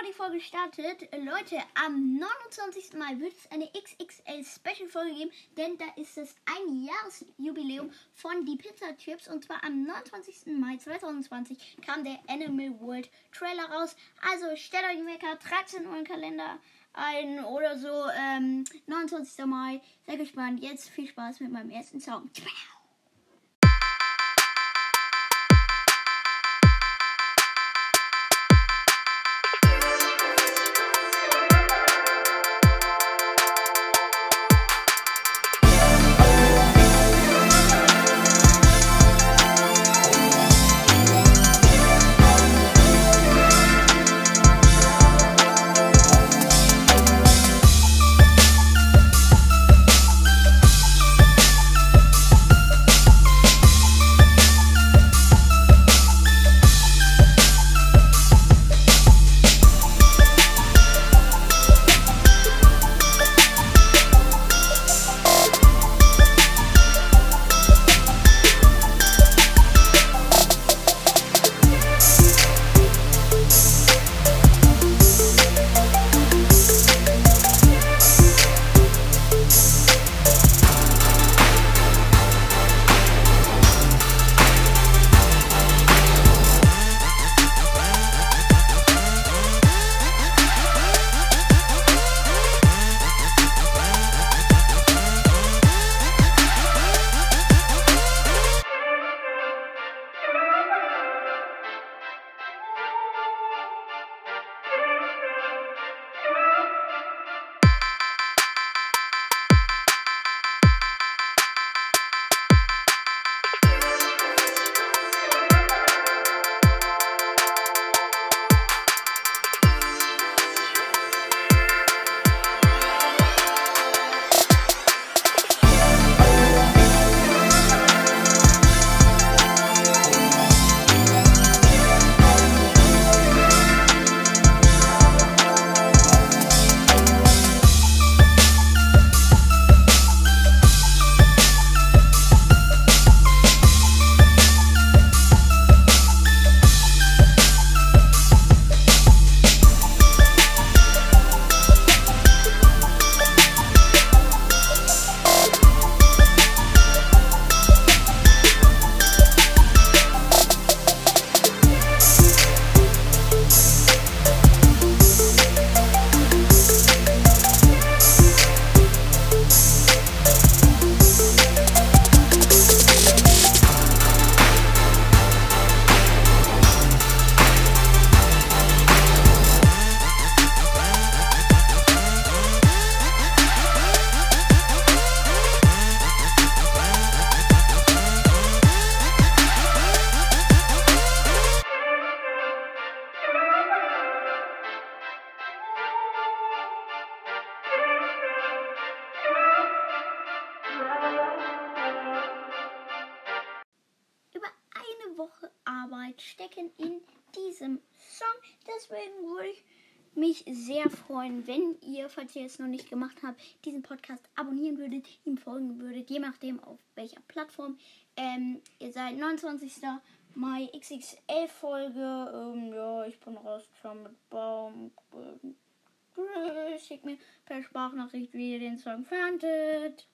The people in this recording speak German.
bevor die Folge startet, Leute, am 29. Mai wird es eine XXL Special Folge geben, denn da ist es ein Jahresjubiläum von die Pizza Chips und zwar am 29. Mai 2020 kam der Animal World Trailer raus. Also stellt euch den Wecker, tragt in euren Kalender ein oder so. Ähm, 29. Mai, seid gespannt. Jetzt viel Spaß mit meinem ersten Song. Ciao. Arbeit stecken in diesem Song. Deswegen würde ich mich sehr freuen, wenn ihr, falls ihr es noch nicht gemacht habt, diesen Podcast abonnieren würdet, ihm folgen würdet, je nachdem auf welcher Plattform. Ähm, ihr seid 29. Mai XXL Folge. Ähm, ja, ich bin rausgefahren mit Baum. Ähm, schickt mir per Sprachnachricht, wie ihr den Song fandet.